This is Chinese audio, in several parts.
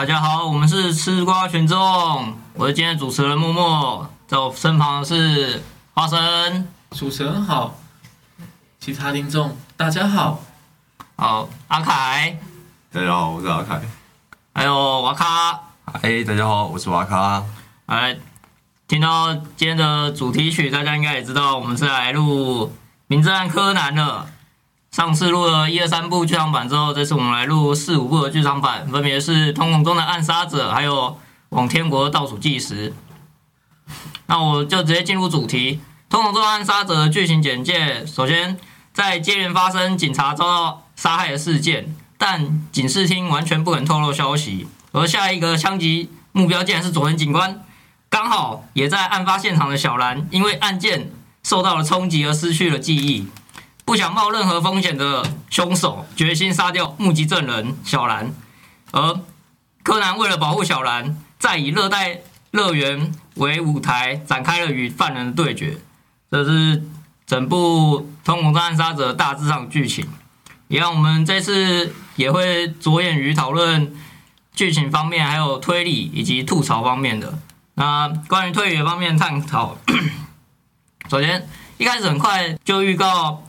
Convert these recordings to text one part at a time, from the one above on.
大家好，我们是吃瓜群众，我是今天的主持人默默，在我身旁的是花生，主持人好，其他听众大家好，好阿凯，大家好，我是阿凯。还有瓦卡。哎，大家好，我是瓦卡。来，听到今天的主题曲，大家应该也知道，我们是来录《名侦探柯南》的。上次录了一二三部剧场版之后，这次我们来录四五部的剧场版，分别是《瞳孔中的暗杀者》还有《往天国倒数计时》。那我就直接进入主题，《瞳孔中的暗杀者》的剧情简介。首先，在接连发生警察遭到杀害的事件，但警视厅完全不肯透露消息，而下一个枪击目标竟然是佐藤警官。刚好也在案发现场的小兰，因为案件受到了冲击而失去了记忆。不想冒任何风险的凶手决心杀掉目击证人小兰，而柯南为了保护小兰，再以热带乐园为舞台展开了与犯人的对决。这是整部《通孔暗杀者》大致上剧情。一样，我们这次也会着眼于讨论剧情方面，还有推理以及吐槽方面的。那关于推理方面探讨，首先一开始很快就预告。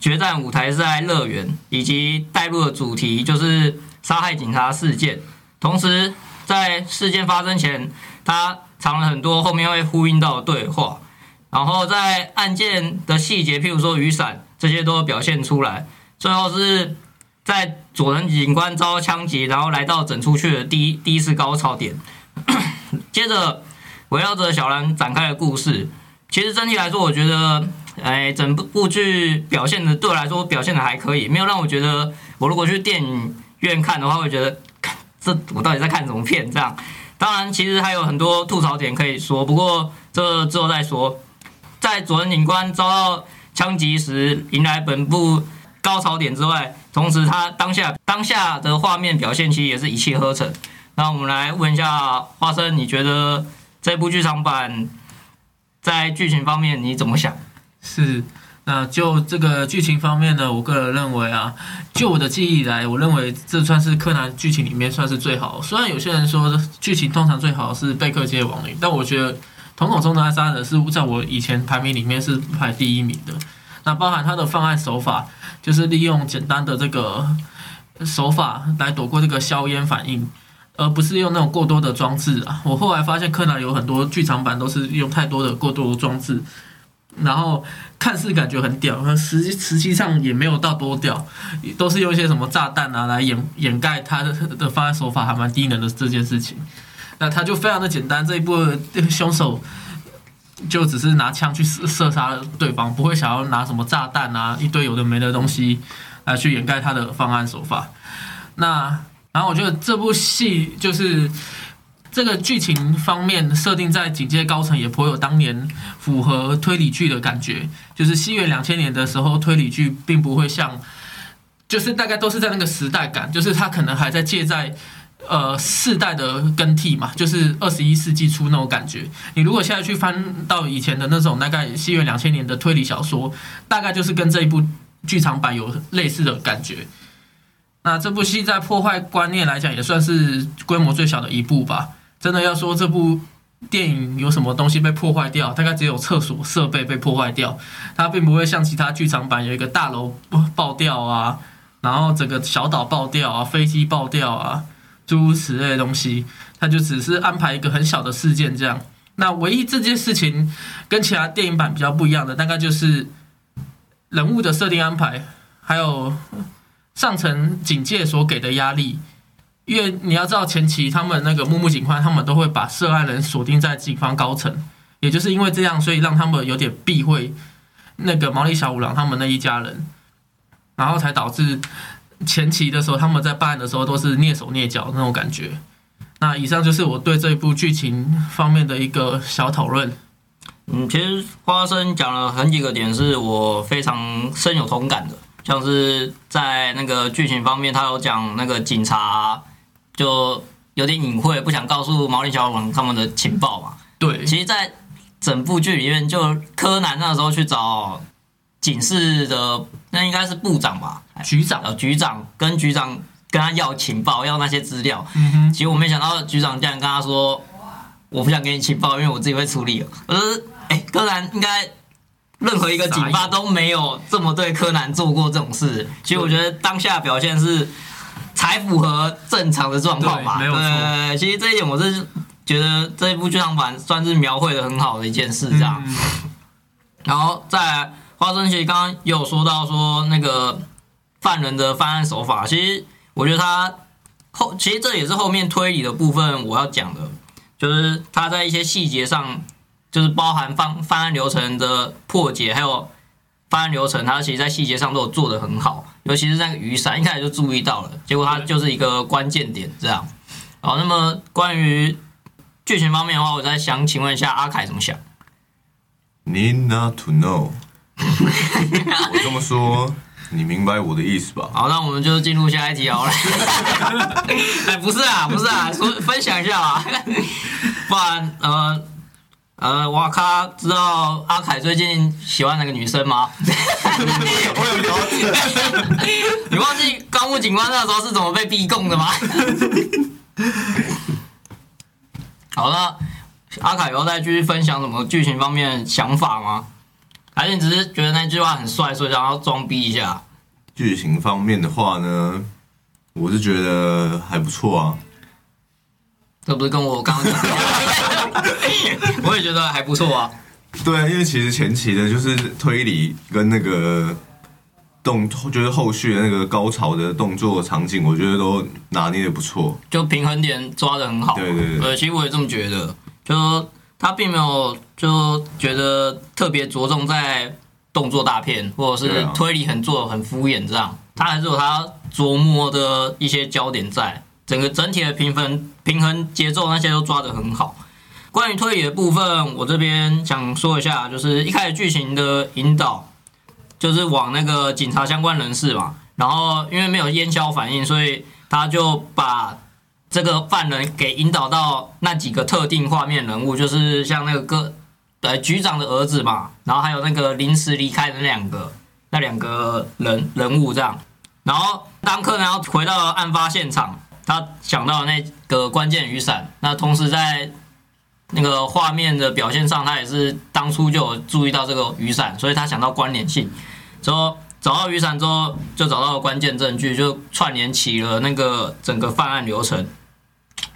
决战舞台是在乐园，以及带入的主题就是杀害警察事件。同时，在事件发生前，他藏了很多后面会呼应到的对话。然后，在案件的细节，譬如说雨伞这些，都表现出来。最后是在佐藤警官遭枪击，然后来到整出去的第一第一次高潮点。接着，围绕着小兰展开的故事。其实整体来说，我觉得。哎，整部剧表现的对我来说表现的还可以，没有让我觉得我如果去电影院看的话，会觉得这我到底在看什么片？这样，当然其实还有很多吐槽点可以说，不过这之后再说。在佐藤警官遭到枪击时迎来本部高潮点之外，同时他当下当下的画面表现其实也是一气呵成。那我们来问一下花生，你觉得这部剧场版在剧情方面你怎么想？是，那就这个剧情方面呢，我个人认为啊，就我的记忆来，我认为这算是柯南剧情里面算是最好。虽然有些人说剧情通常最好是贝克街亡灵，但我觉得《瞳孔中的暗杀者》是在我以前排名里面是排第一名的。那包含他的犯案手法，就是利用简单的这个手法来躲过这个硝烟反应，而不是用那种过多的装置啊。我后来发现柯南有很多剧场版都是用太多的过多装置。然后看似感觉很屌，实际实际上也没有到多屌，都是用一些什么炸弹啊来掩掩盖他的的犯案手法还蛮低能的这件事情。那他就非常的简单，这一部凶手就只是拿枪去射射杀对方，不会想要拿什么炸弹啊一堆有的没的东西来去掩盖他的犯案手法。那然后我觉得这部戏就是。这个剧情方面设定在警戒高层也颇有当年符合推理剧的感觉，就是西元两千年的时候推理剧并不会像，就是大概都是在那个时代感，就是它可能还在借在呃世代的更替嘛，就是二十一世纪初那种感觉。你如果现在去翻到以前的那种大概西元两千年的推理小说，大概就是跟这一部剧场版有类似的感觉。那这部戏在破坏观念来讲，也算是规模最小的一部吧。真的要说这部电影有什么东西被破坏掉，大概只有厕所设备被破坏掉，它并不会像其他剧场版有一个大楼爆掉啊，然后整个小岛爆掉啊，飞机爆掉啊，诸如此类的东西，它就只是安排一个很小的事件这样。那唯一这件事情跟其他电影版比较不一样的，大概就是人物的设定安排，还有上层警戒所给的压力。因为你要知道前期他们那个木木警官，他们都会把涉案人锁定在警方高层，也就是因为这样，所以让他们有点避讳那个毛利小五郎他们那一家人，然后才导致前期的时候他们在办案的时候都是蹑手蹑脚那种感觉。那以上就是我对这一部剧情方面的一个小讨论。嗯，其实花生讲了很几个点是我非常深有同感的，像是在那个剧情方面，他有讲那个警察。就有点隐晦，不想告诉毛利小五郎他们的情报嘛。对，其实，在整部剧里面，就柯南那时候去找警视的，那应该是部长吧？局长，呃，局长跟局长跟他要情报，要那些资料。嗯哼，结果没想到局长竟然跟他说：“我不想给你情报，因为我自己会处理。”呃，哎，柯南应该任何一个警方都没有这么对柯南做过这种事。其实我觉得当下表现是才符合正常的状况吧。对没有错对，其实这一点我是觉得这一部剧场版算是描绘的很好的一件事，这样。嗯然后再来，花生其实刚刚也有说到说那个犯人的犯案手法，其实我觉得他后其实这也是后面推理的部分我要讲的，就是他在一些细节上，就是包含犯犯案流程的破解，还有犯案流程，他其实在细节上都有做得很好，尤其是那个雨伞，一开始就注意到了，结果它就是一个关键点这样。好，那么关于剧情方面的话，我再想请问一下阿凯怎么想？Need not to know。我这么说，你明白我的意思吧？好，那我们就进入下一题好了。哎，不是啊，不是啊，说分享一下啊，不然呃呃，哇咔知道阿凯最近喜欢哪个女生吗？我有了解。你忘记高木警官那时候是怎么被逼供的吗？好，了阿凯有要再继续分享什么剧情方面的想法吗？还是你只是觉得那句话很帅，所以想要装逼一下？剧情方面的话呢，我是觉得还不错啊。这不是跟我刚刚讲的，我也觉得还不错啊。对啊，因为其实前期的就是推理跟那个动，就是后续的那个高潮的动作场景，我觉得都拿捏的不错。就平衡点抓的很好。对对对呃，其实我也这么觉得，就他并没有就觉得特别着重在动作大片，或者是推理很做得很敷衍这样，他还是有他琢磨的一些焦点在，整个整体的平衡平衡节奏那些都抓得很好。关于推理的部分，我这边想说一下，就是一开始剧情的引导，就是往那个警察相关人士嘛，然后因为没有烟消反应，所以他就把这个犯人给引导到那几个特定画面人物，就是像那个哥呃局长的儿子嘛，然后还有那个临时离开的那两个那两个人人物这样。然后当柯南要回到案发现场，他想到那个关键雨伞，那同时在那个画面的表现上，他也是当初就有注意到这个雨伞，所以他想到关联性，之后找到雨伞之后，就找到了关键证据，就串联起了那个整个犯案流程，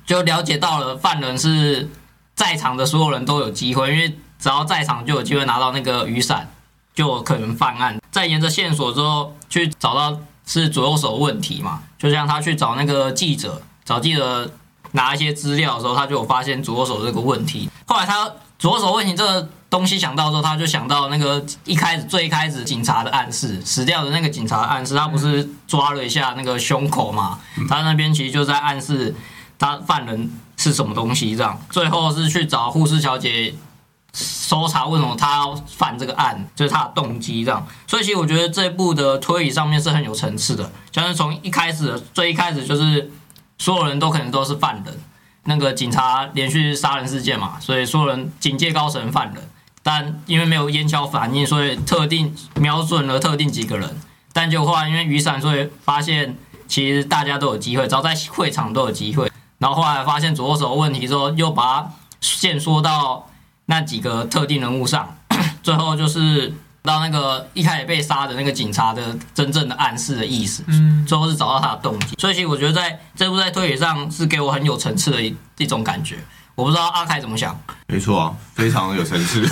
就了解到了犯人是在场的所有人都有机会，因为只要在场就有机会拿到那个雨伞，就有可能犯案。再沿着线索之后去找到是左右手问题嘛，就像他去找那个记者，找记者拿一些资料的时候，他就有发现左右手这个问题。后来他左手问题这个东西想到之后，他就想到那个一开始最开始警察的暗示，死掉的那个警察的暗示，他不是抓了一下那个胸口嘛？他那边其实就在暗示他犯人是什么东西这样。最后是去找护士小姐搜查为什么他要犯这个案，就是他的动机这样。所以其实我觉得这一部的推理上面是很有层次的，像是从一开始最一开始就是所有人都可能都是犯人。那个警察连续杀人事件嘛，所以所有人警戒高层犯人，但因为没有烟硝反应，所以特定瞄准了特定几个人。但就后来因为雨伞，所以发现其实大家都有机会，只要在会场都有机会。然后后来发现左手问题之后，又把它限缩到那几个特定人物上，最后就是到那个一开始被杀的那个警察的真正的暗示的意思。嗯，最后是找到他的动机，所以其实我觉得在这部在推理上是给我很有层次的一一种感觉。我不知道阿凯怎么想，没错啊，非常有层次。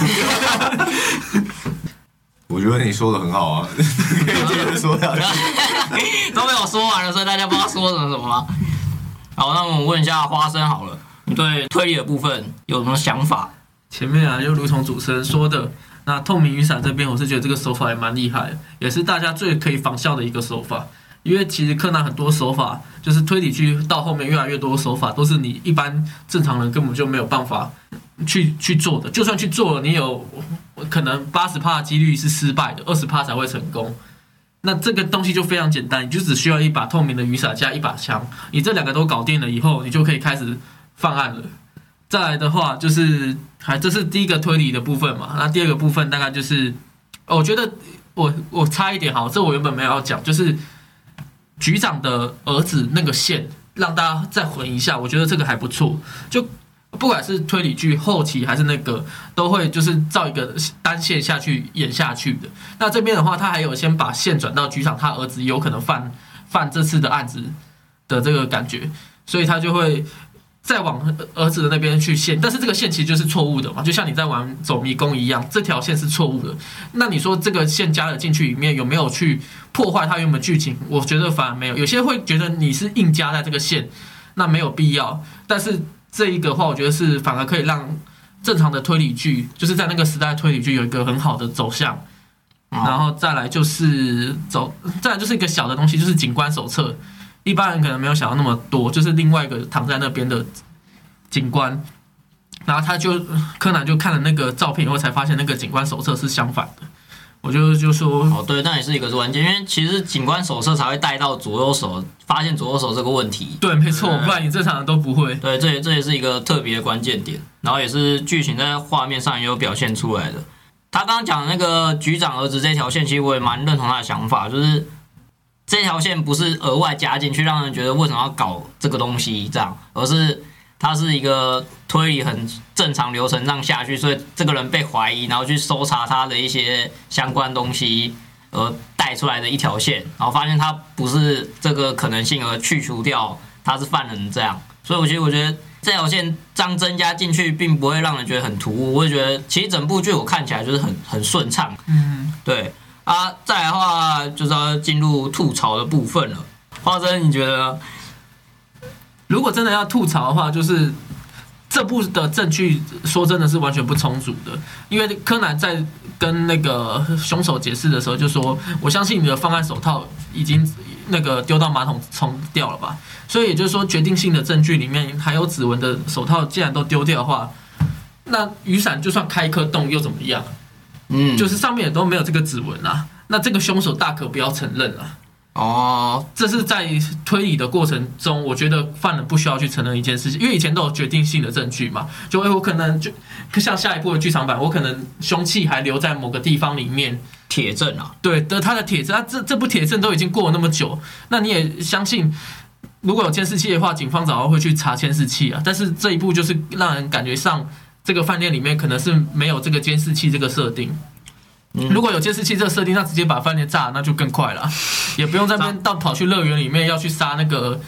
我觉得你说的很好啊，可以接着说下去。都没有说完了，所以大家不知道说什么什么吗？好，那我们问一下花生好了，你对推理的部分有什么想法？前面啊，就如同主持人说的，那透明雨伞这边，我是觉得这个手法也蛮厉害，也是大家最可以仿效的一个手法。因为其实柯南很多手法，就是推理剧到后面越来越多手法，都是你一般正常人根本就没有办法去去做的。就算去做了，你有可能八十趴的几率是失败的，二十趴才会成功。那这个东西就非常简单，你就只需要一把透明的雨伞加一把枪，你这两个都搞定了以后，你就可以开始犯案了。再来的话就是，还这是第一个推理的部分嘛。那第二个部分大概就是，我觉得我我差一点好，这我原本没有要讲，就是局长的儿子那个线，让大家再混一下，我觉得这个还不错。就不管是推理剧后期还是那个，都会就是照一个单线下去演下去的。那这边的话，他还有先把线转到局长他儿子有可能犯犯这次的案子的这个感觉，所以他就会。再往儿子的那边去线，但是这个线其实就是错误的嘛，就像你在玩走迷宫一样，这条线是错误的。那你说这个线加了进去里面有没有去破坏它原本剧情？我觉得反而没有。有些会觉得你是硬加在这个线，那没有必要。但是这一个话，我觉得是反而可以让正常的推理剧，就是在那个时代推理剧有一个很好的走向。然后再来就是走，再来就是一个小的东西，就是警官手册。一般人可能没有想到那么多，就是另外一个躺在那边的警官，然后他就柯南就看了那个照片以后，才发现那个警官手册是相反的。我就就说，哦，对，那也是一个关键，因为其实警官手册才会带到左右手，发现左右手这个问题。对，没错，不然你正常人都不会。对，这也这也是一个特别的关键点，然后也是剧情在画面上也有表现出来的。他刚刚讲的那个局长儿子这条线，其实我也蛮认同他的想法，就是。这条线不是额外加进去，让人觉得为什么要搞这个东西这样，而是它是一个推理很正常流程让下去，所以这个人被怀疑，然后去搜查他的一些相关东西而带出来的一条线，然后发现他不是这个可能性而去除掉他是犯人这样，所以我觉得我觉得这条线张增加进去并不会让人觉得很突兀，我会觉得其实整部剧我看起来就是很很顺畅，嗯，对。啊，再来的话就是要进入吐槽的部分了。花生，你觉得如果真的要吐槽的话，就是这部的证据说真的是完全不充足的。因为柯南在跟那个凶手解释的时候就说：“我相信你的方案手套已经那个丢到马桶冲掉了吧。”所以也就是说，决定性的证据里面还有指纹的手套，既然都丢掉的话，那雨伞就算开一颗洞又怎么样？嗯，就是上面也都没有这个指纹啊，那这个凶手大可不要承认啊。哦，这是在推理的过程中，我觉得犯人不需要去承认一件事情，因为以前都有决定性的证据嘛。就哎，我可能就像下一步的剧场版，我可能凶器还留在某个地方里面，铁证啊，对的，他的铁证，这这部铁证都已经过了那么久，那你也相信，如果有监视器的话，警方早晚会去查监视器啊。但是这一步就是让人感觉上。这个饭店里面可能是没有这个监视器这个设定，如果有监视器这个设定，那直接把饭店炸，那就更快了，也不用在那边到跑去乐园里面要去杀那个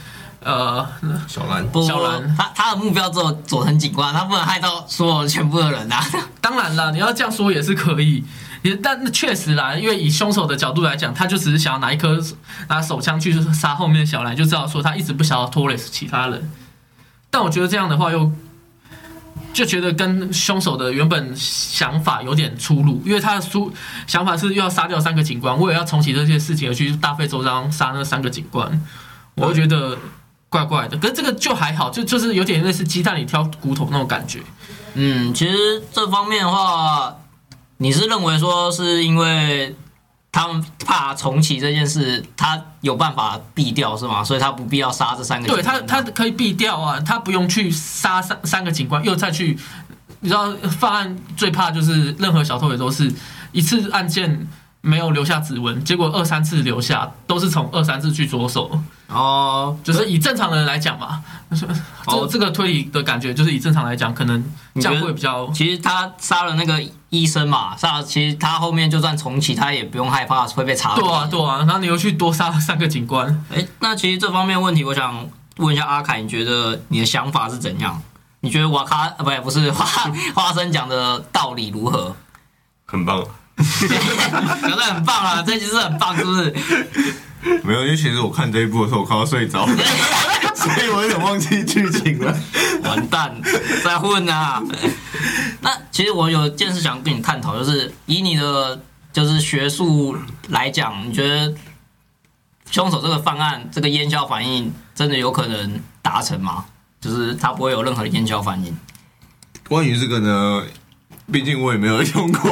呃小兰。小兰，他他的目标只有佐藤警官，他不能害到所有全部的人啊。当然了，你要这样说也是可以，也但确实啦，因为以凶手的角度来讲，他就只是想要拿一颗拿手枪去杀后面的小兰，就知道说他一直不想要拖累其他人。但我觉得这样的话又。就觉得跟凶手的原本想法有点出入，因为他的出想法是又要杀掉三个警官，为了要重启这些事情而去大费周章杀那三个警官，我会觉得怪怪的。可是这个就还好，就就是有点类似鸡蛋里挑骨头那种感觉。嗯，其实这方面的话，你是认为说是因为？他们怕重启这件事，他有办法避掉是吗？所以他不必要杀这三个。对他，他可以避掉啊，他不用去杀三三个警官，又再去。你知道，犯案最怕就是任何小偷也都是一次案件。没有留下指纹，结果二三次留下，都是从二三次去着手。哦，就是以正常的人来讲嘛，哦，这个推理的感觉就是以正常来讲，可能这样会比较。其实他杀了那个医生嘛，杀，其实他后面就算重启，他也不用害怕会被查。对啊，对啊，然后你又去多杀了三个警官。哎，那其实这方面问题，我想问一下阿凯，你觉得你的想法是怎样？你觉得瓦卡啊，不，不是 花花生讲的道理如何？很棒。讲的很棒啊，这集是很棒，是不是？没有，因为其实我看这一部的时候，我快要睡着，所以我有点忘记剧情了。完蛋，再混啊！那其实我有件事想跟你探讨，就是以你的就是学术来讲，你觉得凶手这个犯案这个烟硝反应真的有可能达成吗？就是他不会有任何的烟硝反应？关于这个呢，毕竟我也没有用过。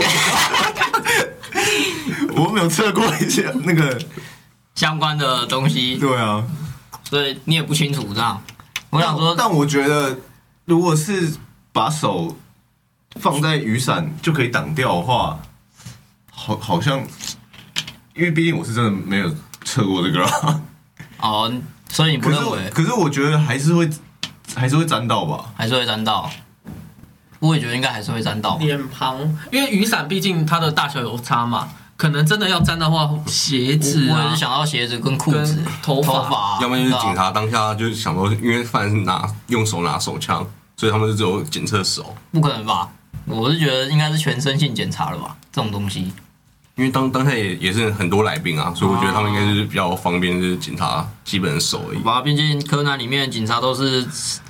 我没有测过一些那个相关的东西，对啊，所以你也不清楚这样。我想说，但我觉得如果是把手放在雨伞就可以挡掉的话，好好像，因为毕竟我是真的没有测过这个。哦，所以你不可是认为可是我觉得还是会还是会沾到吧。还是会沾到？我也觉得应该还是会沾到。脸庞，因为雨伞毕竟它的大小有差嘛，可能真的要沾的话，鞋子啊我也是，想到鞋子跟裤子跟、头发要不然就是警察当下就是想说，因为犯人是拿用手拿手枪，所以他们就只有检测手。不可能吧？我是觉得应该是全身性检查了吧，这种东西。因为当当下也也是很多来宾啊，所以我觉得他们应该是比较方便，就是警察基本的手而已。吧，毕竟柯南里面的警察都是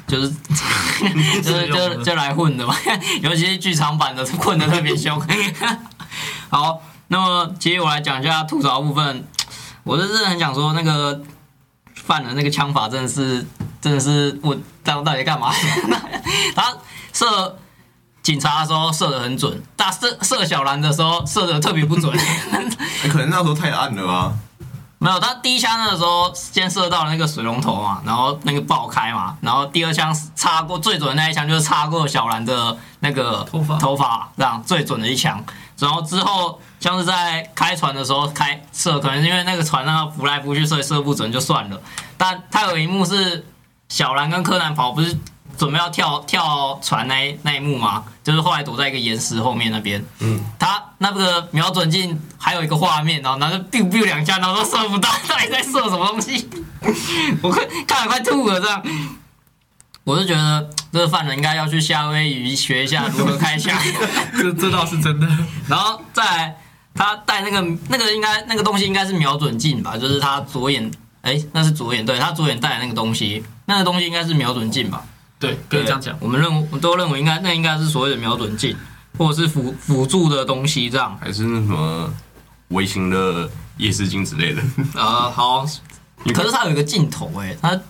就是 就是就就来混的嘛，尤其是剧场版的混的特别凶。好，那么其实我来讲一下吐槽部分，我是真的很想说那个犯人那个枪法真的是真的是我到到底干嘛？他射。警察的时候射的很准，但射射小兰的时候射的特别不准。可能那时候太暗了吧。没有，他第一枪的时候先射到了那个水龙头嘛，然后那个爆开嘛，然后第二枪插过最准的那一枪就是插过小兰的那个头发头发这样最准的一枪，然后之后像是在开船的时候开射，可能是因为那个船让它浮来浮去，所以射不准就算了。但他有一幕是小兰跟柯南跑，不是准备要跳跳船那那一幕嘛，就是后来躲在一个岩石后面那边，嗯，他那个瞄准镜还有一个画面，然后拿着 biu biu 两下，然后都射不到，到底在射什么东西？我快看了快吐了，这样。我是觉得这个犯人应该要去夏威夷学一下如何开枪，这这倒是真的。然后再来他戴那个那个应该那个东西应该是瞄准镜吧，就是他左眼，哎，那是左眼，对他左眼戴的那个东西，那个东西应该是瞄准镜吧？对，可以这样讲。我们认，我们都认为应该，那应该是所谓的瞄准镜，或者是辅辅助的东西，这样还是那什么微型的夜视镜之类的啊。好，可是它有一个镜头哎，它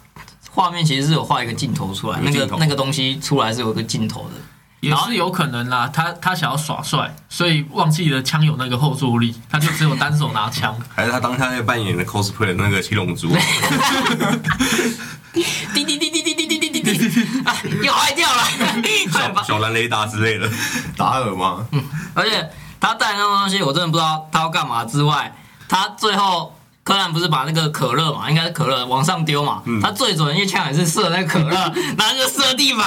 画面其实是有画一个镜头出来，那个那个东西出来是有个镜头的，也是有可能啦。他他想要耍帅，所以忘记了枪有那个后坐力，他就只有单手拿枪，还是他当下在扮演的 cosplay 那个七龙珠，滴滴滴滴滴滴。啊，又坏掉了！小蓝雷达之类的。达尔吗？而且他带那种东西，我真的不知道他要干嘛。之外，他最后柯南不是把那个可乐嘛，应该是可乐往上丢嘛，他最准的一枪也是射那个可乐，然后就射地板。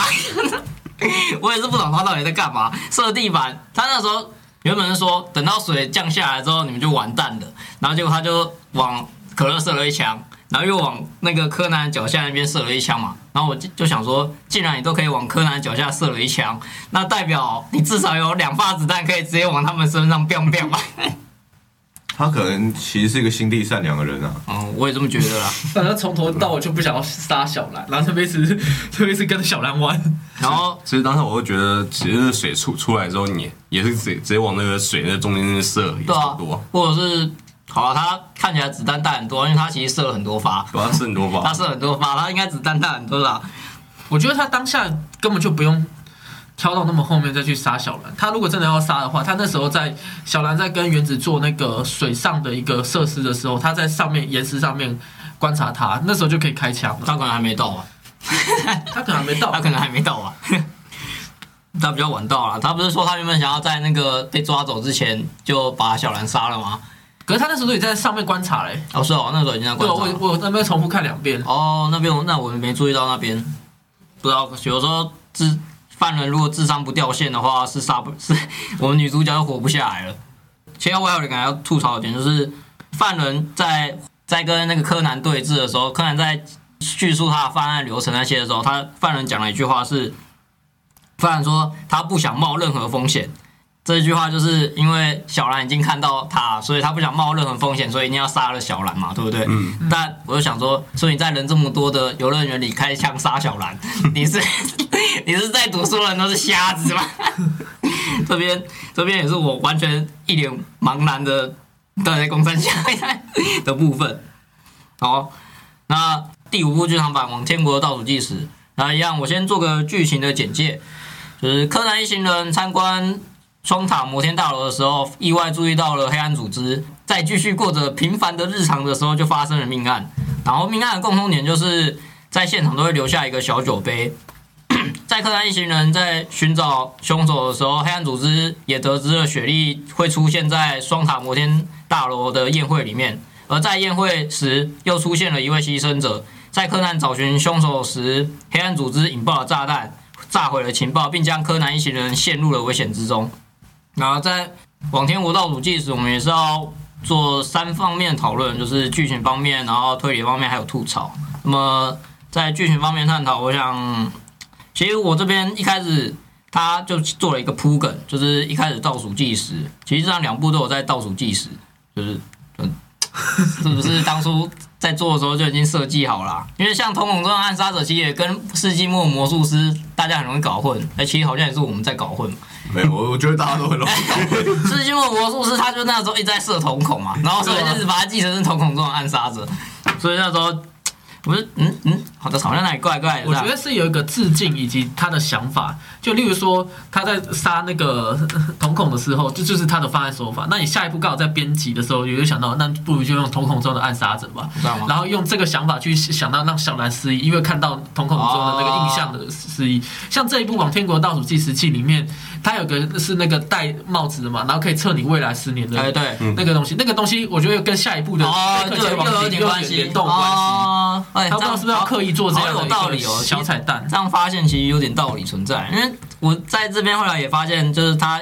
我也是不懂他到底在干嘛，射地板。他那时候原本是说等到水降下来之后你们就完蛋了，然后结果他就往可乐射了一枪。然后又往那个柯南脚下那边射了一枪嘛，然后我就就想说，既然你都可以往柯南脚下射了一枪，那代表你至少有两发子弹可以直接往他们身上 biang biang 吧？他可能其实是一个心地善良的人啊。嗯，我也这么觉得啦。反正从头到尾就不想要杀小兰，然后特别是特别是跟着小兰玩。然后其实当时我会觉得，其实水出出来之后，你也是直接直接往那个水那中间那射，也对啊差不多。，或者是好了，他看起来子弹带很多，因为他其实射了很多发，主要是很多发他。射很多发，他应该子弹带很多啦。我觉得他当下根本就不用挑到那么后面再去杀小兰。他如果真的要杀的话，他那时候在小兰在跟原子做那个水上的一个设施的时候，他在上面岩石上面观察他，那时候就可以开枪了。他可能还没到啊，他可能还没到他，可能还没到啊。他比较晚到了，他不是说他原本想要在那个被抓走之前就把小兰杀了吗？可是他那时候也在上面观察嘞。哦，是哦，那时候已经在观察了。我我那边重复看两遍。哦，那边我那我没注意到那边，不知道有时候智犯人如果智商不掉线的话，是杀不是 我们女主角就活不下来了。其实我还有感觉要吐槽一点，就是犯人在在跟那个柯南对峙的时候，柯南在叙述他的犯案流程那些的时候，他犯人讲了一句话是，犯人说他不想冒任何风险。这句话就是因为小兰已经看到他，所以他不想冒任何风险，所以一定要杀了小兰嘛，对不对？嗯，但我就想说，所以你在人这么多的游乐园里开枪杀小兰，你是你是在读书的人都是瞎子吗？这边这边也是我完全一脸茫然的到底在公山下的部分。好，那第五部剧场版《往天国的倒数计时》，那一样我先做个剧情的简介，就是柯南一行人参观双塔摩天大楼的时候，意外注意到了黑暗组织，在继续过着平凡的日常的时候，就发生了命案。然后命案的共同点就是在现场都会留下一个小酒杯。在柯南一行人在寻找凶手的时候，黑暗组织也得知了雪莉会出现在双塔摩天大楼的宴会里面。而在宴会时又出现了一位牺牲者。在柯南找寻凶手时，黑暗组织引爆了炸弹，炸毁了情报，并将柯南一行人陷入了危险之中。然后在往天国倒数计时，我们也是要做三方面讨论，就是剧情方面，然后推理方面，还有吐槽。那么在剧情方面探讨，我想，其实我这边一开始他就做了一个铺梗，就是一开始倒数计时，其实这样两部都有在倒数计时，就是嗯，是不是当初在做的时候就已经设计好了啊？因为像《瞳孔中的暗杀者》其实也跟《世纪末魔术师》大家很容易搞混，哎，其实好像也是我们在搞混。没有，我我觉得大家都很容易搞混。世纪末魔术师他就那时候一直在射瞳孔嘛，然后所以就是把它记成是瞳孔中的暗杀者，所以那时候我就嗯嗯，好的，好像哪里怪怪的。我觉得是有一个致敬以及他的想法，就例如说他在杀那个 瞳孔的时候，这就是他的方案手法。那你下一步刚好在编辑的时候，有就想到，那不如就用瞳孔中的暗杀者吧？然后用这个想法去想到让小兰失忆，因为看到瞳孔中的那个印象的失忆。像这一部《往天国倒数计时器》里面，它有个是那个戴帽子的嘛，然后可以测你未来十年的哎对，那个东西，那个东西我觉得跟下一步的哦，贝克就又有街王有点关系，联动关系。哦，哎，他不知道是不是要刻意做这样的好有道理哦小彩蛋这样发现其实有点道理存在，因为我在这边后来也发现，就是他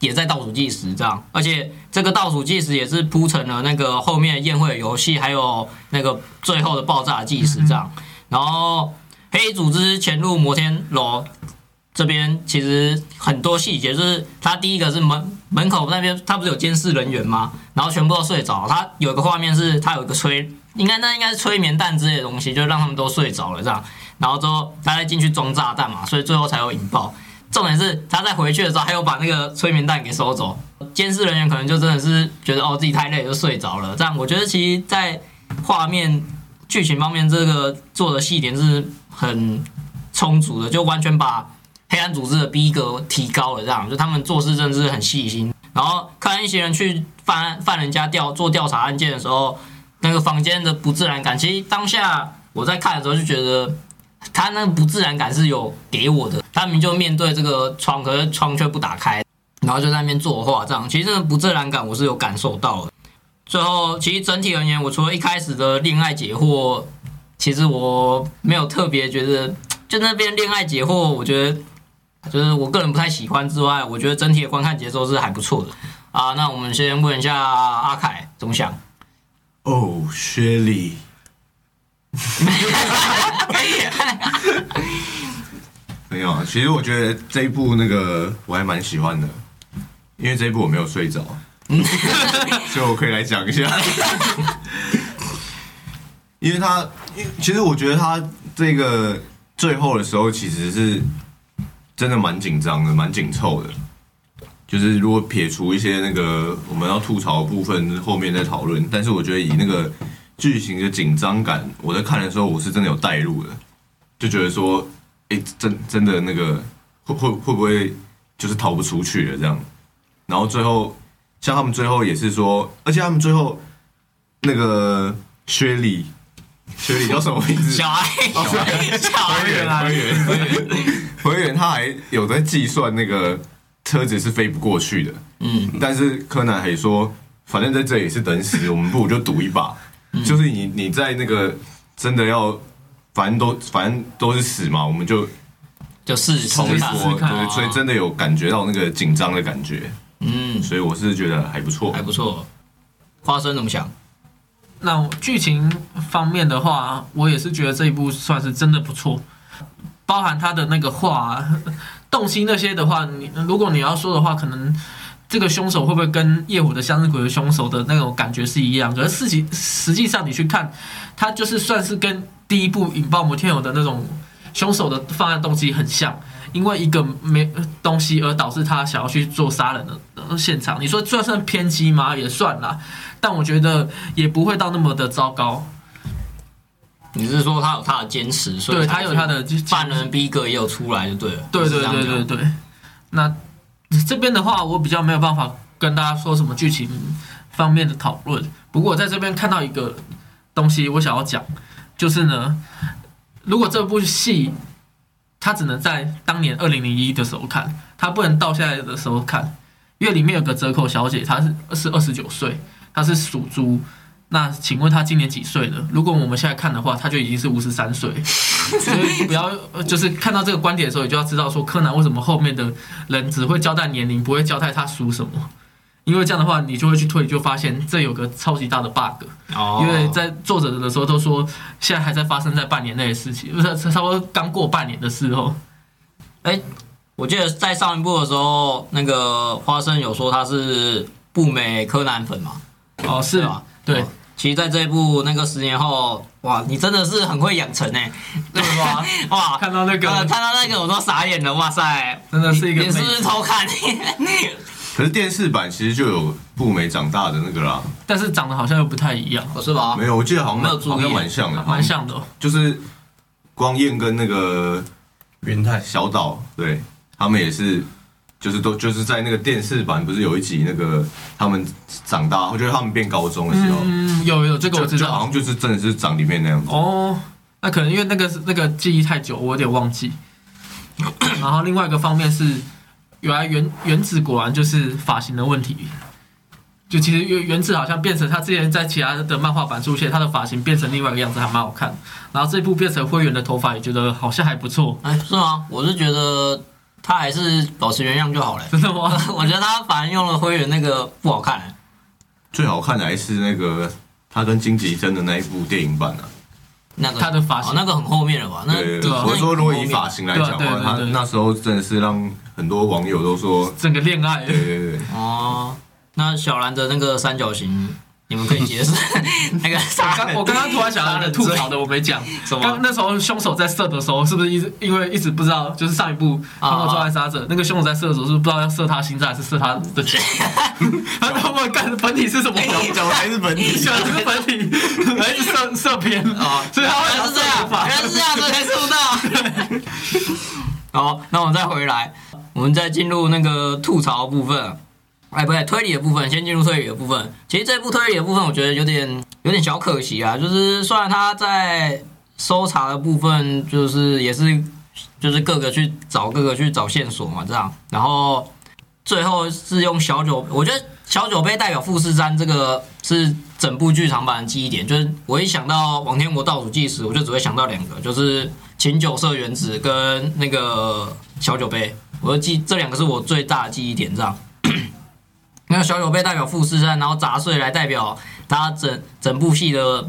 也在倒数计时这样，而且这个倒数计时也是铺成了那个后面宴会的游戏，还有那个最后的爆炸计时这样。然后黑组织潜入摩天楼这边，其实很多细节，就是他第一个是门门口那边，他不是有监视人员吗？然后全部都睡着，他有一个画面是他有一个催，应该那应该是催眠弹之类的东西，就让他们都睡着了这样。然后之后他再进去装炸弹嘛，所以最后才有引爆。重点是他在回去的时候，还有把那个催眠弹给收走。监视人员可能就真的是觉得哦自己太累就睡着了。这样我觉得其实，在画面剧情方面，这个做的细点是很充足的，就完全把黑暗组织的逼格提高了。这样就他们做事真的是很细心。然后看一些人去犯犯人家调做调查案件的时候，那个房间的不自然感，其实当下我在看的时候就觉得。他那个不自然感是有给我的，他们就面对这个窗，可是窗却不打开，然后就在那边作画，这样其实这个不自然感我是有感受到的。最后，其实整体而言，我除了一开始的恋爱解惑，其实我没有特别觉得，就那边恋爱解惑，我觉得就是我个人不太喜欢之外，我觉得整体的观看节奏是还不错的啊。那我们先问一下阿凯怎么想？哦，薛丽，没有啊。其实我觉得这一部那个我还蛮喜欢的，因为这一部我没有睡着，所以我可以来讲一下。因为他，其实我觉得他这个最后的时候其实是真的蛮紧张的，蛮紧凑的。就是如果撇除一些那个我们要吐槽的部分，后面再讨论。但是我觉得以那个剧情的紧张感，我在看的时候我是真的有带入的，就觉得说，哎、真真的那个会会会不会就是逃不出去了这样？然后最后像他们最后也是说，而且他们最后那个薛礼，薛礼叫什么名字？小爱，小爱，小爱，回原回原回原，他还有在计算那个车子是飞不过去的。嗯，但是柯南还说，反正在这里是等死，我们不如就赌一把。就是你你在那个真的要，反正都反正都是死嘛，我们就就试冲一试。看对，所以真的有感觉到那个紧张的感觉，嗯，所以我是觉得还不错还。不错。花生怎么想？那剧情方面的话，我也是觉得这一部算是真的不错，包含他的那个画、动心那些的话，你如果你要说的话，可能这个凶手会不会跟《夜火的向日葵》的凶手的那种感觉是一样？可是实际实际上你去看，他就是算是跟第一部引爆摩天楼的那种凶手的犯案动机很像。因为一个没东西而导致他想要去做杀人的现场，你说算算偏激吗？也算啦，但我觉得也不会到那么的糟糕。你是说他有他的坚持，所以对他有他的犯人逼格也有出来就对了。对对对对对。那这边的话，我比较没有办法跟大家说什么剧情方面的讨论。不过我在这边看到一个东西，我想要讲，就是呢，如果这部戏它只能在当年二零零一的时候看，它不能到现在的时候看，因为里面有个折扣小姐，她是是二十九岁，她是属猪。那请问他今年几岁了？如果我们现在看的话，他就已经是五十三岁。所以不要呃就是看到这个观点的时候，你就要知道说，柯南为什么后面的人只会交代年龄，不会交代他属什么。因为这样的话，你就会去推理，就发现这有个超级大的 bug。哦因为在作者的时候都说，现在还在发生在半年内的事情，不是差不多刚过半年的时候。哎我记得在上一部的时候，那个花生有说他是不美柯南粉嘛，哦，是啊？对哦，其实在这一部那个十年后，哇，你真的是很会养成哎，对吧？哇，看到那个呃看到那个我都傻眼了，哇塞，真的是一个你你是不是偷看？可是电视版其实就有步美长大的那个啦，但是长得好像又不太一样，是吧？没有，我记得好像没有注意好像蛮像的，蛮像的、哦。就是光彦跟那个云太小岛，对他们也是，就是都就是在那个电视版不是有一集那个他们长大，我觉得他们变高中的时候，嗯，有有这个我知道就就好像。就是真的是长里面那样子。哦，那可能因为那个那个记忆太久，我有点忘记。然后另外一个方面是，原来原原子果然就是发型的问题。就其实原原子好像变成他之前在其他的漫画版出现，他的发型变成另外一个样子，还蛮好看。然后这部变成灰原的头发，也觉得好像还不错。哎，是吗？我是觉得他还是保持原样就好了。真的吗？我觉得他反而用了灰原那个不好看。最好看的还是那个他跟金吉真的那一部电影版啊。那个他的发型哦那个很后面了吧？那对，对啊我说如果以发型来讲的话，他那时候真的是让很多网友都说，整个恋爱，对对对，哦，那小兰的那个三角形，你们可以解释 那个我刚我刚刚突然想到的吐槽的，我没讲。什么？刚那时候凶手在射的时候，是不是一直因为一直不知道，就是上一部《啊通过抓害杀者》那个凶手在射的时候，是不是不知道要射他心脏还是射他的脚？他他们干本体是什么？讲的还是本体，讲的是本体，还是射射偏？啊，所以他会原来是这样，原来是这样，这才射不到。好，那我们再回来，我们再进入那个吐槽部分。哎，不对，推理的部分，先进入推理的部分。其实这部推理的部分，我觉得有点有点小可惜啊。就是虽然他在搜查的部分，就是也是就是各个去找各个去找线索嘛，这样。然后最后是用小酒，我觉得小酒杯代表富士山这个是整部剧场版的记忆点。就是我一想到王天国倒数计时，我就只会想到两个，就是琴酒色原子跟那个小酒杯。我就记这两个是我最大的记忆点，这样。那个小酒杯代表富士山，然后杂碎来代表他整整部戏的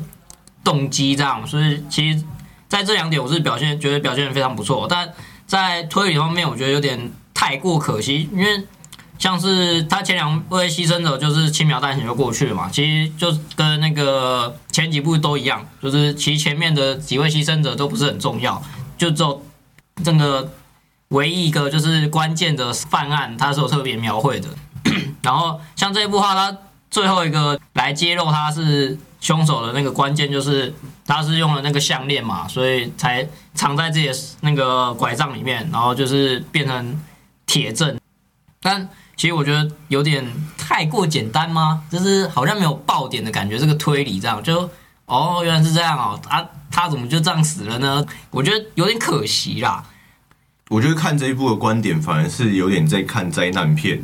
动机，这样。所以其实在这两点，我是表现觉得表现的非常不错。但在推理方面，我觉得有点太过可惜，因为像是他前两位牺牲者就是轻描淡写就过去了嘛，其实就跟那个前几部都一样，就是其实前面的几位牺牲者都不是很重要，就只有这个唯一一个就是关键的犯案，他是有特别描绘的。然后像这一部话，它最后一个来揭露他是凶手的那个关键，就是他是用了那个项链嘛，所以才藏在自己的那个拐杖里面，然后就是变成铁证。但其实我觉得有点太过简单吗？就是好像没有爆点的感觉，这个推理这样就哦，原来是这样哦，啊，他怎么就这样死了呢？我觉得有点可惜啦。我觉得看这一部的观点反而是有点在看灾难片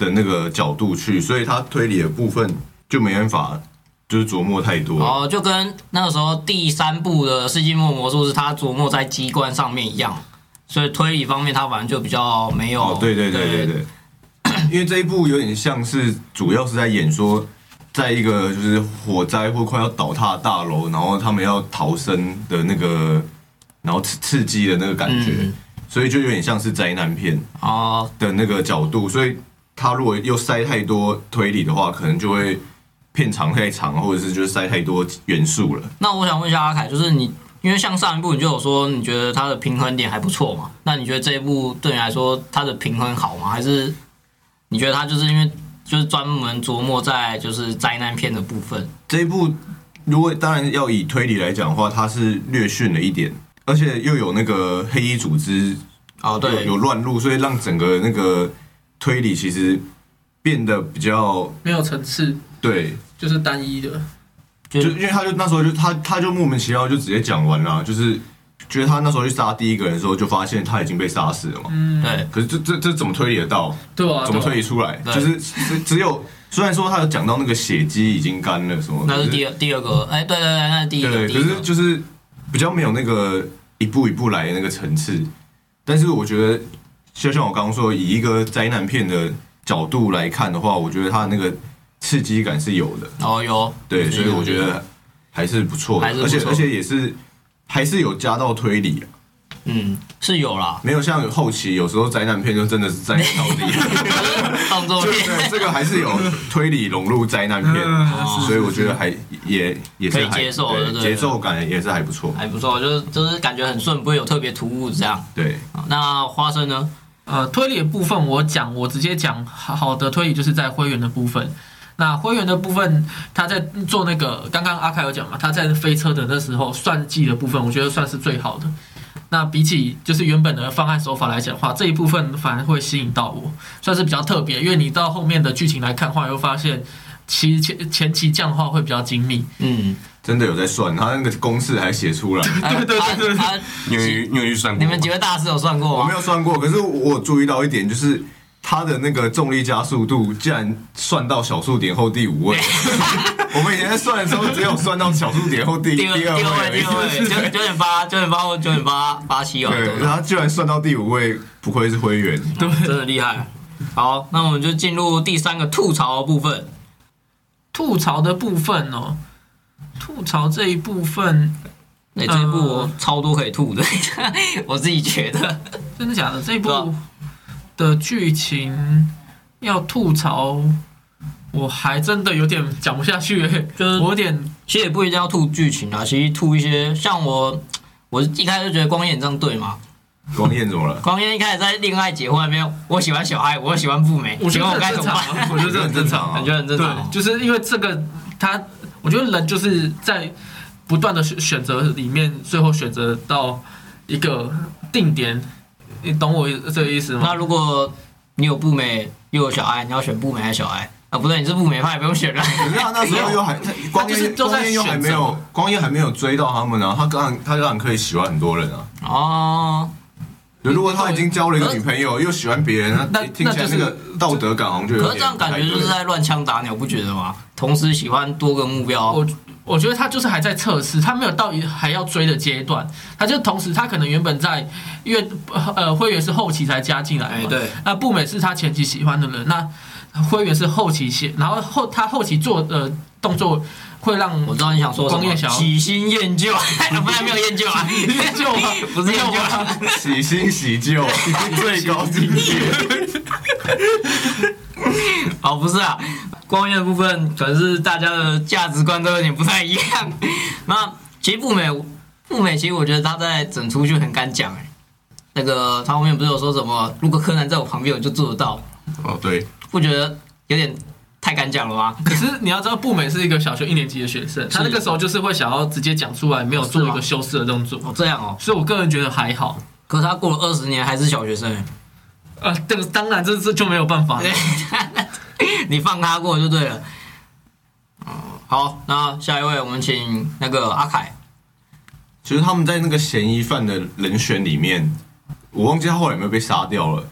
的那个角度去，所以他推理的部分就没办法就是琢磨太多。哦，就跟那个时候第三部的《世纪末魔术师》他琢磨在机关上面一样，所以推理方面他反正就比较没有。哦，对对对对对，因为这一部有点像是主要是在演说，在一个就是火灾或快要倒塌的大楼，然后他们要逃生的那个，然后刺刺激的那个感觉，嗯所以就有点像是灾难片哦，的那个角度，所以他如果又塞太多推理的话，可能就会片长太长，或者是就是塞太多元素了。那我想问一下阿凯，就是你，因为像上一部你就有说你觉得它的平衡点还不错嘛？那你觉得这一部对你来说它的平衡好吗？还是你觉得它就是因为就是专门琢磨在就是灾难片的部分？这一部如果当然要以推理来讲的话，它是略逊了一点，而且又有那个黑衣组织哦，对有，有乱入，所以让整个那个推理其实变得比较没有层次，对，就是单一的。就就因为他就那时候就他他就莫名其妙就直接讲完了，就是觉得他那时候去杀第一个人的时候，就发现他已经被杀死了嘛。嗯，对，可是这这这怎么推理得到？对啊，怎么推理出来？就是只只有虽然说他有讲到那个血迹已经干了什么，那是第二第二个，哎，对对对，那是第一个，对，可是就是比较没有那个一步一步来的那个层次。但是我觉得，就像我刚刚说，以一个灾难片的角度来看的话，我觉得它那个刺激感是有的。哦有，对，所以我觉得还是不错的，还是而且而且也是还是有加到推理啊，嗯是有啦，没有像后期有时候灾难片就真的是灾难到底。动作对片，对，这个还是有推理融入灾难片，哦所以我觉得还也也是可以接受的对对节奏感也是还不错。还不错，就是就是感觉很顺，不会有特别突兀这样。对，那花生呢？呃，推理的部分我讲，我直接讲好好的推理就是在灰原的部分。那灰原的部分，他在做那个刚刚阿凯有讲嘛，他在飞车的那时候算计的部分，我觉得算是最好的。那比起就是原本的方案手法来讲的话，这一部分反而会吸引到我，算是比较特别。因为你到后面的剧情来看的话，又发现其实前前期这样的话会比较精密。嗯，真的有在算，他那个公式还写出来。对对对对啊，你有你有去算过？你们几位大师有算过我吗？没有算过，可是我注意到一点，就是他的那个重力加速度竟然算到小数点后第五位。我们以前在算的时候，只有算到小数点后第第二第二位，第二位，九九点八，九点八或九点八八七哦，对，他居然算到第五位，不愧是灰原。对，真的厉害。好，那我们就进入第三个吐槽的部分。吐槽的部分哦，吐槽这一部分那、这一部我超多可以吐的，我自己觉得。真的假的？这一部的剧情要吐槽，我还真的有点讲不下去、欸，就是我有点其实也不一定要吐剧情啊，其实吐一些像我，我一开始就觉得光彦这样对嘛。光彦怎么了？光彦一开始在恋爱结婚那边，我喜欢小爱，我喜欢富美，我觉得问我该怎么 很正常、办？啊，我觉得这很正常、感觉很正常就是因为这个，他我觉得人就是在不断的选选择里面，最后选择到一个定点，你懂我这个意思吗？那如果你有步美又有小爱，你要选步美还是小爱？啊，不对，你是步美派，不用选了。可是他那时候又还 他光就是彦都在光彦又还没有光彦还没有追到他们啊，他当然他当然可以喜欢很多人啊。哦，如果他已经交了一个女朋友，又喜欢别人，那那听起来那个道德感好像就有点可是这样感觉就是在乱枪打鸟，不觉得吗？同时喜欢多个目标，我我觉得他就是还在测试，他没有到还要追的阶段，他就同时他可能原本在，因为呃会员是后期才加进来嘛，那步美是他前期喜欢的人，那灰原是后期写，然后后他后期做的动作会让我知道你想说什么，光彦想喜新厌旧，不然没有厌旧啊，厌旧吗不是厌旧啊，喜新喜旧，最高境界。哦，不是啊，光彦的部分可能是大家的价值观都有点不太一样。那其实步美，步美其实我觉得他在整出就很敢讲哎、那个他后面不是有说什么，如果柯南在我旁边，我就做得到，哦，对，不觉得有点太敢讲了吗？可是你要知道，步美是一个小学一年级的学生，他那个时候就是会想要直接讲出来，没有做一个修饰的动作，哦，这样哦，所以我个人觉得还好。可是他过了二十年还是小学生欸，呃，这个当然这这就没有办法了。你放他过就对了。嗯，好，那下一位我们请那个阿凯。其实他们在那个嫌疑犯的人选里面，我忘记他后来有没有被杀掉了。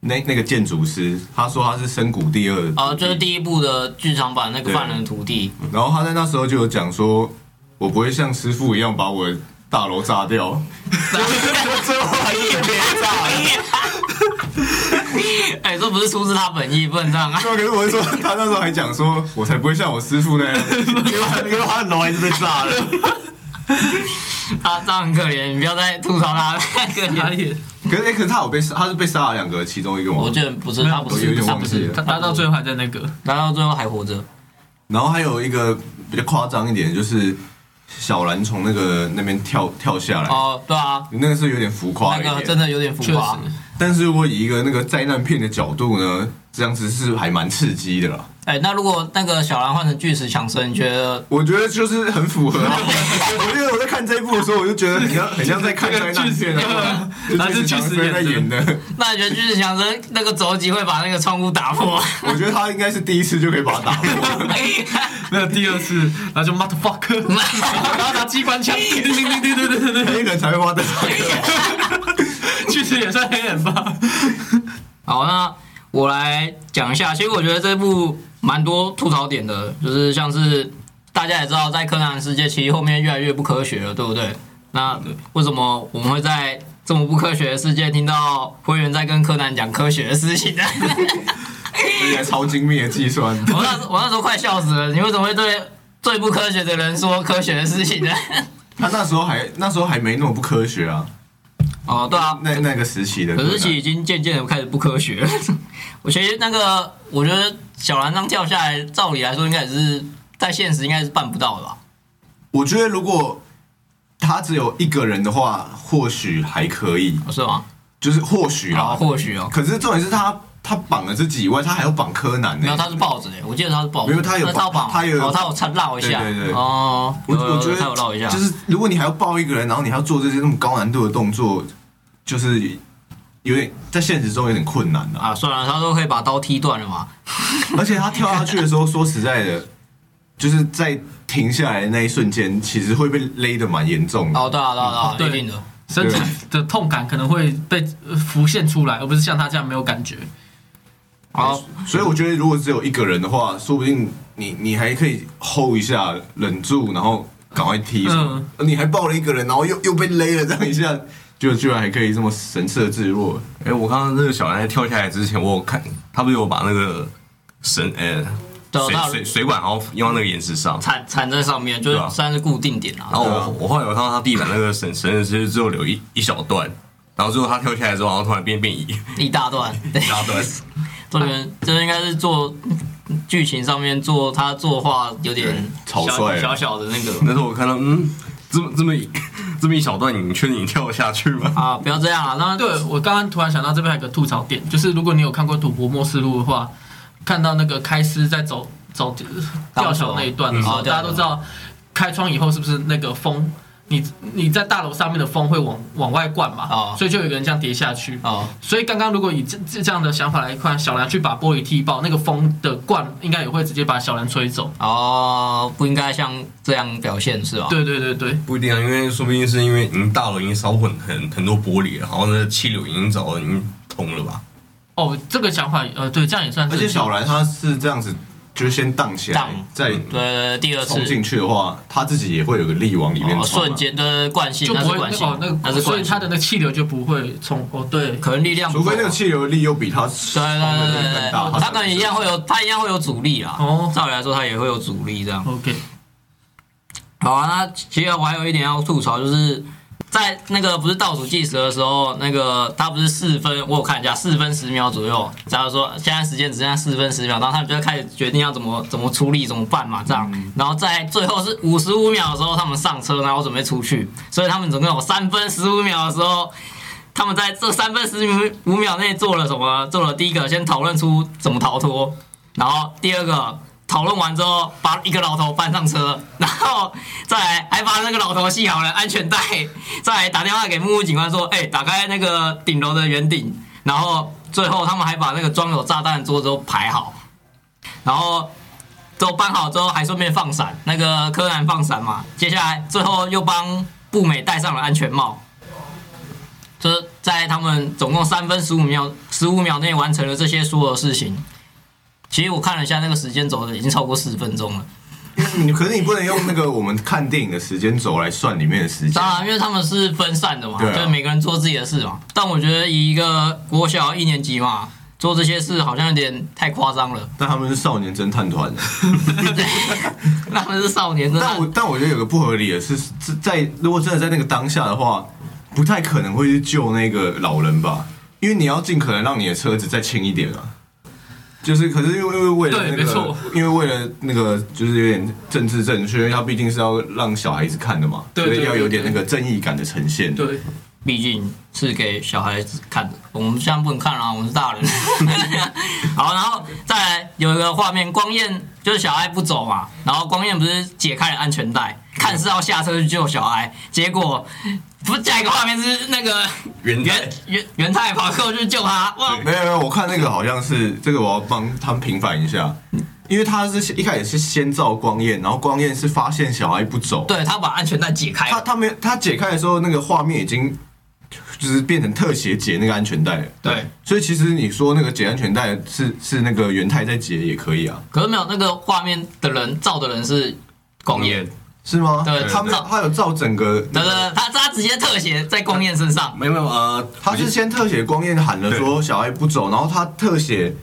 那那个建筑师，他说他是深谷第二的哦，就是第一部的剧场版那个犯人徒弟，然后他在那时候就有讲说，我不会像师傅一样把我的大楼炸掉。最后还是被炸了。哎、这不是出自他本意，不能这样啊！对啊，可是我是说，他那时候还讲说，我才不会像我师傅那样，结果结果他的楼还是被炸了。他这样很可怜，你不要再吐槽他了。可怜，哪里？可是、欸、可是他有被杀，他是被杀了两个，其中一个吗我？觉得不是，他不是，有点他不是忘记了，他他到最后还在那个，他到最后还活着。然后还有一个比较夸张一点，就是小兰从那个那边跳跳下来，哦，对啊，那个是有点浮夸那。个真的有点浮确夸实。。但是如果以一个那个灾难片的角度呢，这样子是还蛮刺激的啦。哎、那如果那个小兰换成巨石强森，你觉得？我觉得就是很符合、啊。我觉得我在看这一部的时候，我就觉得很像很像在看灾难片啊，那是巨石强森在演的。那你觉得巨石强森那个肘击会把那个窗户打破？我觉得他应该是第一次就可以把它打破。没有第二次，然后就 motherfucker，然后拿机关枪，叮叮叮叮叮叮叮黑人才会挖的。叮，确实也算黑人吧。好，那我来讲一下。其实我觉得这部蛮多吐槽点的，就是像是大家也知道，在柯南世界其实后面越来越不科学了，对不对？那为什么我们会在这么不科学的世界听到灰原在跟柯南讲科学的事情呢？而且超精密的计算，我那我那时候快笑死了，你为什么会对最不科学的人说科学的事情呢？他那时候还那时候还没那么不科学啊，哦，对啊，那那个时期的，可是其实已经渐渐的开始不科学了。我其实那个，我觉得小蓝章跳下来，照理来说应该也是在现实应该是办不到的吧？我觉得如果他只有一个人的话，或许还可以，哦是吗？就是或许啊，啦。或许啊，可是重点是他他绑了这几位，他还要绑柯南呢、没有，他是抱着的，我记得他是抱着，没有他有那他有绑，他有哦，他有缠绕一下，对对对。哦，有有我我觉得他有绕一下，就是如果你还要抱一个人，然后你还要做这些那么高难度的动作，就是有点在现实中有点困难的、啊，算了，他都可以把刀踢断了嘛，而且他跳下去的时候，说实在的，就是在停下来的那一瞬间，其实会被勒得蛮严重的。哦，对啊，对啊，对啊，对一定的，身体的痛感可能会被呃浮现出来，而不是像他这样没有感觉。好，所以我觉得，如果只有一个人的话，说不定你你还可以 hold 一下，忍住，然后赶快踢。什么。你还抱了一个人，然后又又被勒了这样一下，就居然还可以这么神色自若。哎、我刚刚那个小男孩跳下来之前，我有看他不是有把那个绳呃水对水水管，然后用到那个岩石上，缠缠在上面，就是算是固定点啊，然后我我后来有看到他地板那个绳绳子其实只有留一一小段，然后最后他跳下来之后，然后突然变变一。一大段，对。一大段，这边这应该是做剧情上面做他作画有点草小率小小的那个那时候我看到嗯这么这么一这么一小段，你确定你跳得下去吗？啊，不要这样啊！那对我刚刚突然想到这边还有个吐槽点，就是如果你有看过《赌博默示录》的话，看到那个开司在走走吊桥那一段的时候，嗯大家都知道开窗以后是不是那个风，你你在大楼上面的风会往往外灌嘛，哦所以就有一个人这样跌下去。哦，所以刚刚如果以这这这样的想法来看，小兰去把玻璃踢爆，那个风的灌应该也会直接把小兰吹走。哦，不应该像这样表现是吧？对对对对，不一定啊，因为说不定是因为已经大楼已经烧混很很多玻璃了，然后那气流已经早已经通了吧？哦，这个想法，呃，对，这样也算是。而且小兰她是这样子，就是先荡起来，再对对对，第二次冲进去的话，他自己也会有个力往里面哦冲啊。瞬间的惯性，就不会那是惯性哦，那，个，是惯性，所以它的那个气流就不会冲哦，对，可能力量除非那个气流力又比他对对对对对更大，对，他可能一样会有，他一样会有阻力啊。哦照理来说，他也会有阻力这样。，OK，好啊，那其实我还有一点要吐槽，就是在那个不是倒数计时的时候，那个他不是四分，我有看一下，四分十秒左右。假如说现在时间只剩下四分十秒，然后他们就开始决定要怎么怎么处理，怎么办嘛，这样。然后在最后是五十五秒的时候，他们上车，然后准备出去，所以他们总共有三分十五秒的时候。他们在这三分十五秒内做了什么？做了第一个，先讨论出怎么逃脱，然后第二个讨论完之后，把一个老头搬上车，然后再来还把那个老头系好了安全带，再来打电话给木木警官说，哎、打开那个顶楼的圆顶，然后最后他们还把那个装有炸弹的桌子都排好，然后都搬好之后，还顺便放伞，那个柯南放伞嘛，接下来最后又帮步美戴上了安全帽。就是在他们总共三分十五秒十五秒内完成了这些所有事情。其实我看了一下那个时间轴的，已经超过十分钟了。你可是你不能用那个我们看电影的时间轴来算里面的时间当。然，因为他们是分散的嘛，就是每个人做自己的事嘛。但我觉得以一个国小一年级嘛，做这些事好像有点太夸张了。但他们是少年侦探团的，他们是少年侦但我，但我觉得有个不合理的是，是在如果真的在那个当下的话，不太可能会去救那个老人吧，因为你要尽可能让你的车子再轻一点啊。就是，可是因为因为为了那个没错，因为为了那个就是有点政治正确，因为他毕竟是要让小孩子看的嘛，对对所以要有点那个正义感的呈现。对，毕竟是给小孩子看的，我们现在不能看啦，我们是大人。好，然后再来有一个画面，光彦就是小爱不走嘛，然后光彦不是解开了安全带，看是要下车去救小孩，结果不是下一个画面是那个元太。元元元太跑过去救他，哇！没有没有，我看那个好像是这个，我要帮他们平反一下，因为他是一开始是先照光彦，然后光彦是发现小孩不走，对他把安全带解开，他他没有他解开的时候，那个画面已经就是变成特写解那个安全带了。对，所以其实你说那个解安全带是是那个元太在解也可以啊，可是没有那个画面的人照的人是光彦，是吗？对他们照他有照整个，对对对，他他直接特写在光彦身上，没有没有呃，他是先特写光彦喊了说小爱不走，然后他特写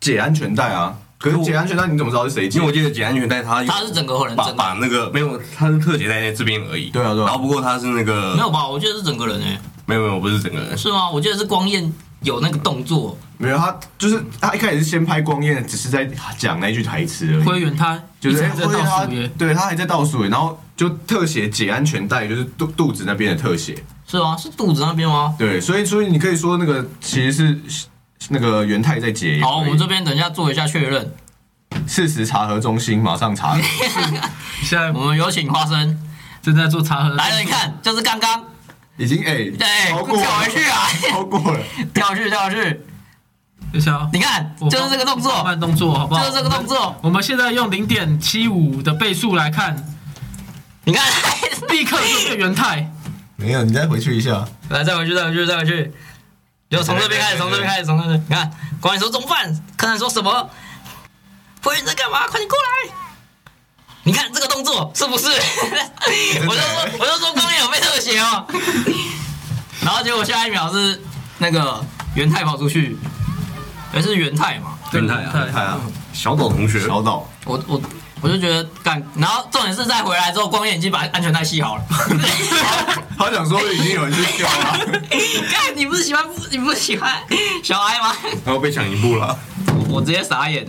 解安全带啊。可是解安全带你怎么知道是谁解因为？我记得解安全带他他是整个人把整把那个没有，他是特写在这边而已。对啊对啊然后不过他是那个没有吧？我记得是整个人诶，没有没有不是整个人，是吗？我记得是光彦有那个动作，没有，他就是他一开始是先拍光彦，只是在讲那句台词而已。灰原他就是在倒对他还在倒数耶，然后就特写解安全带，就是肚肚子那边的特写。是吗？是肚子那边吗？对，所以所以你可以说那个其实是那个元太在解。好，我们这边等一下做一下确认。事实查核中心马上查。现 在 我们有请花生正在做查核。来了，你看，就是刚刚，已经哎，对，超过跳回去啊，超过了。跳回去，跳回去，等一下哦，你看，就是这个动放作，慢动作好不好？就是这个动作，我们现在用零点七五的倍数来看，你看，立刻就变原态。没有，你再回去一下。来，再回去，再回去，再回去，就从这边开始，从这边开始，从这边，你看，光彦说怎么办？柯南说什么？服务员在干嘛？快点过来！你看这个动作是不是？我就说，我就说光彦有被特写哦。然后结果下一秒是那个元太跑出去，还是元太嘛？元太啊元太啊，小岛同学，小岛。我我我就觉得干，然后重点是再回来之后，光彦已经把安全带系好了。他想说已经有人去救了，干，你不是喜欢你不是喜欢小孩吗？然后被抢一步了。我我直接傻眼，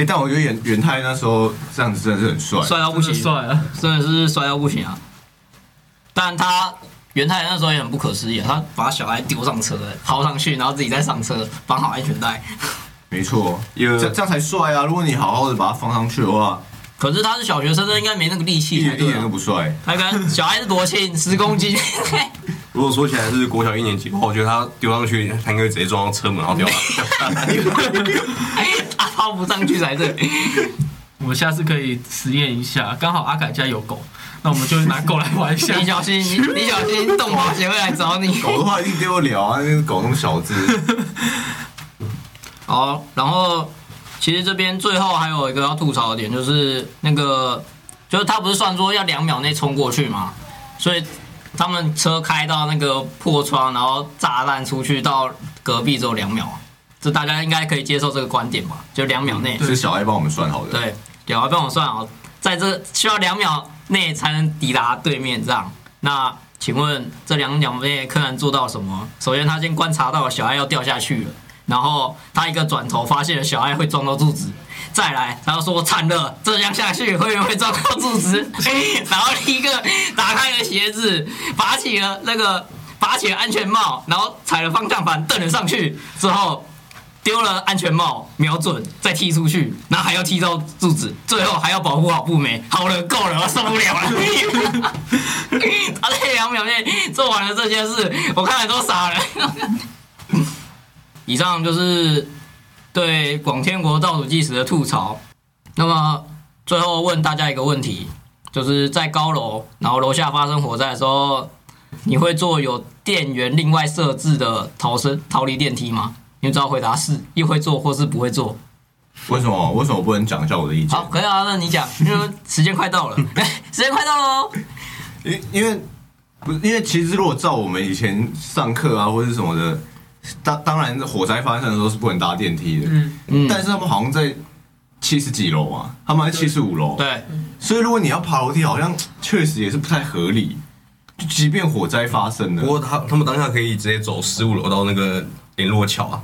哎，但我觉得元元太那时候这样子真的是很帅。帅到不行，帅啊！真的是帅到不行啊！但他元太那时候也很不可思议啊，他把小孩丢上车，抛上去，然后自己再上车，绑好安全带。没错，有这这样才帅啊！如果你好好的把它放上去的话，可是他是小学生，他应该没那个力一气一点都。不帅。他跟小孩子多轻，十公斤。如果说起来是国小一年级的话，我觉得他丢上去，他应该会直接撞到车门，然后掉下来。他抛不上去才对。我们下次可以实验一下，刚好阿凯家有狗，那我们就拿狗来玩一下。你小心，你你小心，动保协会来找你。狗的话一定丢得了啊，那个狗那么小只。好，然后其实这边最后还有一个要吐槽的点，就是那个，就是他不是算说要两秒内冲过去嘛，所以他们车开到那个破窗，然后炸弹出去到隔壁只有两秒，这大家应该可以接受这个观点吧？就两秒内，是小爱帮我们算好的。对，小爱帮我算好，在这需要两秒内才能抵达对面，这样。那请问这两秒内柯南做到什么？首先，他先观察到小爱要掉下去了，然后他一个转头发现了小爱会撞到柱子，再来，然后说惨了，这样下去会不会撞到柱子？然后一个打开了鞋子，拔起了那个拔起了安全帽，然后踩了方向盘蹬了上去，之后丢了安全帽，瞄准，再踢出去，然后还要踢到柱子，最后还要保护好步美。好了，够了，我受不了了。他在两秒内做完了这件事，我看了都傻了。以上就是对广天国倒数计时的吐槽。那么最后问大家一个问题，就是在高楼，然后楼下发生火灾的时候，你会坐有电源另外设置的逃生逃离电梯吗？你只要回答是，一会做或是不会做。为什么？为什么不能讲一下我的意见好，？可以啊，那你讲，因为时间快到了，时间快到了哦。因因为不是因为其实如果照我们以前上课啊或者是什么的，当当然火灾发生的时候是不能搭电梯的，嗯，嗯，但是他们好像在七十几楼啊，他们在七十五楼，对，所以如果你要爬楼梯，好像确实也是不太合理。即便火灾发生了，不过他他们当下可以直接走十五楼到那个联络桥啊，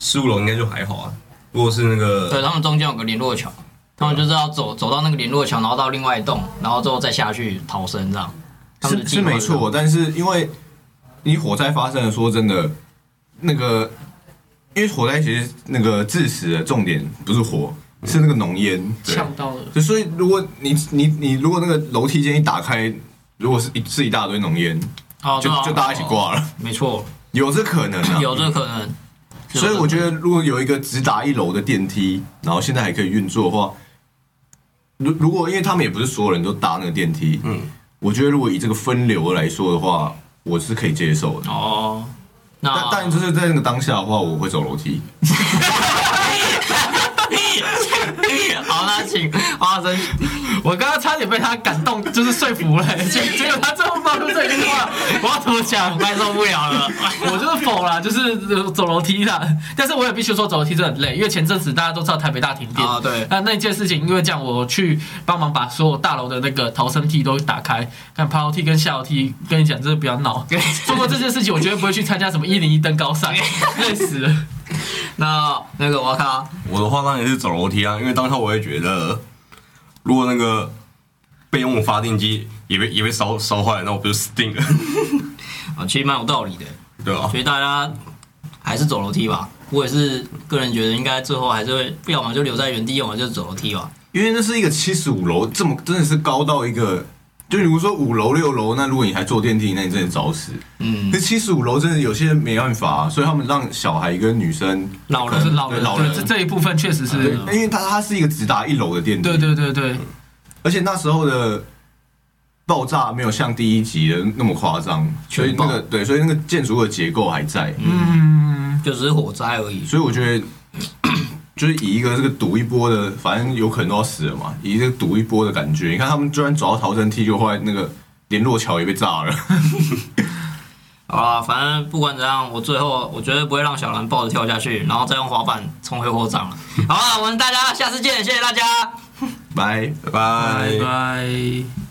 十五楼应该就还好啊。如果是那个对他们中间有个联络桥，他们就是要走走到那个联络桥，然后到另外一栋，然后之后再下去逃生这样。他们是是没错，但是因为你火灾发生了，说真的，那个因为火灾其实那个致死的重点不是火，是那个浓烟。对呛到了。就所以如果你你你如果那个楼梯间一打开，如果是一是一大堆浓烟，哦，对啊就就大家一起挂了，没错，有这可能啊。有这可能。所以我觉得得，如果有一个直达一楼的电梯，然后现在还可以运作的话，如如果因为他们也不是所有人都搭那个电梯，嗯，我觉得如果以这个分流来说的话，我是可以接受的。哦，那但但就是在那个当下的话，我会走楼梯。好，那请花生我刚刚差点被他感动，就是说服了、结结果他最后冒出这句话，我要怎么讲？快受不了了。我就是否了，就是呃走楼梯啦。但是我也必须说，走楼梯真的很累，因为前阵子大家都知道台北大停电啊对那那件事情，因为这样我去帮忙把所有大楼的那个逃生梯都打开，看爬楼梯跟下楼梯。跟你讲，真的不要闹。做过这件事情，我绝对不会去参加什么一零一登高赛，累死了。那那个我靠，我的话当然是走楼梯啊，因为当时我也觉得，如果那个备用发电机也被也被烧烧坏了，那我不就死定了，啊，其实蛮有道理的。对吧？所以大家还是走楼梯吧。我也是个人觉得，应该最后还是会，要么就留在原地，要么就走楼梯吧。因为那是一个七十五楼，这么真的是高到一个，就比如果说五楼六楼，那如果你还坐电梯，那你真的找死。嗯。那，七十五楼真的有些人没办法，所以他们让小孩跟女生，老人是老人，对对老人。这这一部分确实是，嗯因为它它是一个直达一楼的电梯，对对对对，而且那时候的爆炸没有像第一集的那么夸张，所以那个对，所以那个建筑的结构还在，嗯，就只是火灾而已。所以我觉得就是以一个这个赌一波的，反正有可能都要死了嘛，以这个赌一波的感觉，你看他们居然找到逃生梯，就后来那个联络桥也被炸了，好啦，反正不管怎样，我最后我绝对不会让小兰抱着跳下去，然后再用滑板冲回火场了。好了，我们大家下次见，谢谢大家。拜。拜拜拜拜。